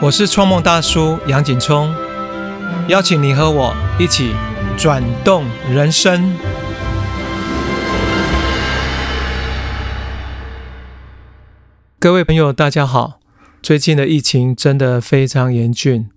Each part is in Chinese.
我是创梦大叔杨景聪，邀请你和我一起转动人生。各位朋友，大家好。最近的疫情真的非常严峻，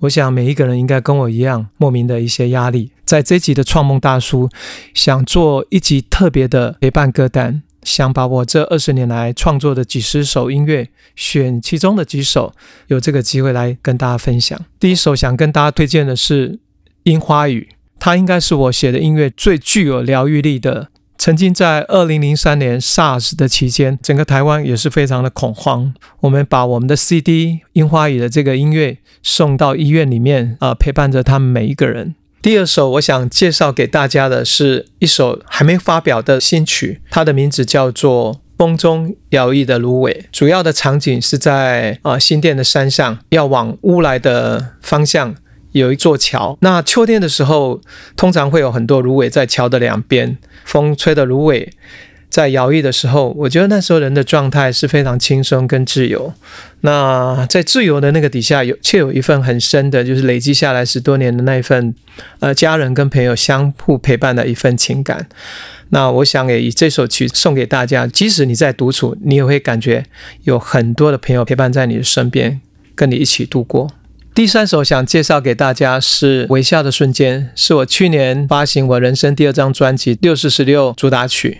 我想每一个人应该跟我一样，莫名的一些压力。在这集的创梦大叔，想做一集特别的陪伴歌单。想把我这二十年来创作的几十首音乐，选其中的几首，有这个机会来跟大家分享。第一首想跟大家推荐的是《樱花雨》，它应该是我写的音乐最具有疗愈力的。曾经在二零零三年 SARS 的期间，整个台湾也是非常的恐慌。我们把我们的 CD《樱花雨》的这个音乐送到医院里面，啊，陪伴着他们每一个人。第二首我想介绍给大家的是一首还没发表的新曲，它的名字叫做《风中摇曳的芦苇》。主要的场景是在啊新店的山上，要往乌来的方向有一座桥。那秋天的时候，通常会有很多芦苇在桥的两边，风吹的芦苇。在摇曳的时候，我觉得那时候人的状态是非常轻松跟自由。那在自由的那个底下，有却有一份很深的，就是累积下来十多年的那一份，呃，家人跟朋友相互陪伴的一份情感。那我想也以这首曲送给大家，即使你在独处，你也会感觉有很多的朋友陪伴在你的身边，跟你一起度过。第三首想介绍给大家是《微笑的瞬间》，是我去年发行我人生第二张专辑《六四十六》主打曲。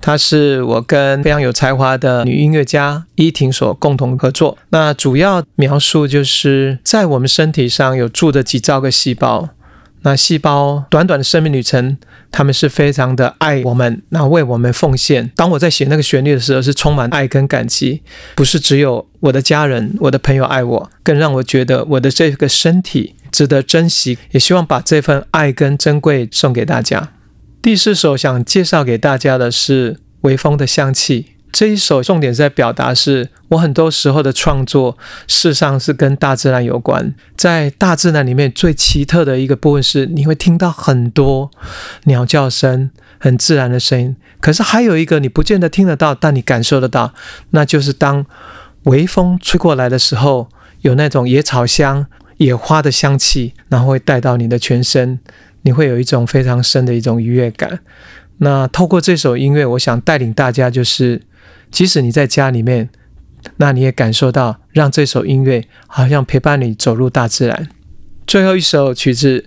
它是我跟非常有才华的女音乐家依婷所共同合作。那主要描述就是在我们身体上有住着几兆个细胞，那细胞短短的生命旅程，他们是非常的爱我们，那为我们奉献。当我在写那个旋律的时候，是充满爱跟感激，不是只有我的家人、我的朋友爱我，更让我觉得我的这个身体值得珍惜，也希望把这份爱跟珍贵送给大家。第四首想介绍给大家的是《微风的香气》这一首，重点在表达是我很多时候的创作，事实上是跟大自然有关。在大自然里面，最奇特的一个部分是你会听到很多鸟叫声，很自然的声音。可是还有一个你不见得听得到，但你感受得到，那就是当微风吹过来的时候，有那种野草香、野花的香气，然后会带到你的全身。你会有一种非常深的一种愉悦感。那透过这首音乐，我想带领大家，就是即使你在家里面，那你也感受到，让这首音乐好像陪伴你走入大自然。最后一首曲子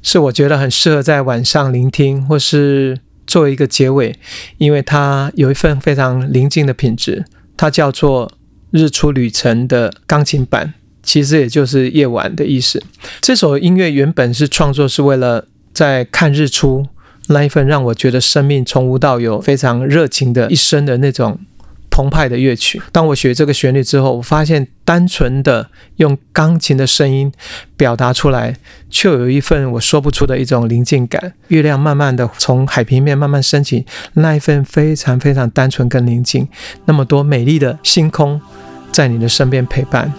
是我觉得很适合在晚上聆听，或是作为一个结尾，因为它有一份非常宁静的品质。它叫做《日出旅程》的钢琴版，其实也就是夜晚的意思。这首音乐原本是创作是为了。在看日出那一份，让我觉得生命从无到有非常热情的一生的那种澎湃的乐曲。当我学这个旋律之后，我发现单纯的用钢琴的声音表达出来，却有一份我说不出的一种宁静感。月亮慢慢的从海平面慢慢升起，那一份非常非常单纯跟宁静。那么多美丽的星空在你的身边陪伴。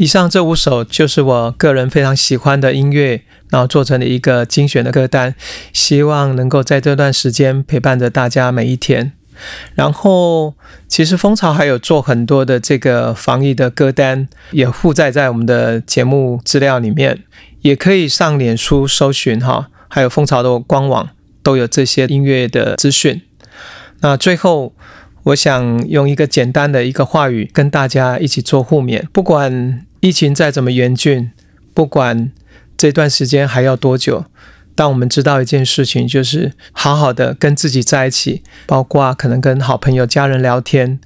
以上这五首就是我个人非常喜欢的音乐，然后做成了一个精选的歌单，希望能够在这段时间陪伴着大家每一天。然后，其实蜂巢还有做很多的这个防疫的歌单，也附载在我们的节目资料里面，也可以上脸书搜寻哈，还有蜂巢的官网都有这些音乐的资讯。那最后。我想用一个简单的一个话语跟大家一起做互勉。不管疫情再怎么严峻，不管这段时间还要多久，当我们知道一件事情，就是好好的跟自己在一起，包括可能跟好朋友、家人聊天，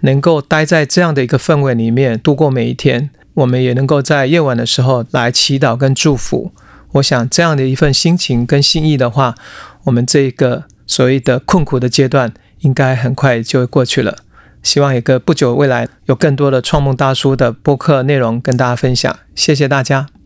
能够待在这样的一个氛围里面度过每一天。我们也能够在夜晚的时候来祈祷跟祝福。我想这样的一份心情跟心意的话，我们这个所谓的困苦的阶段。应该很快就会过去了，希望一个不久未来有更多的创梦大叔的播客内容跟大家分享，谢谢大家。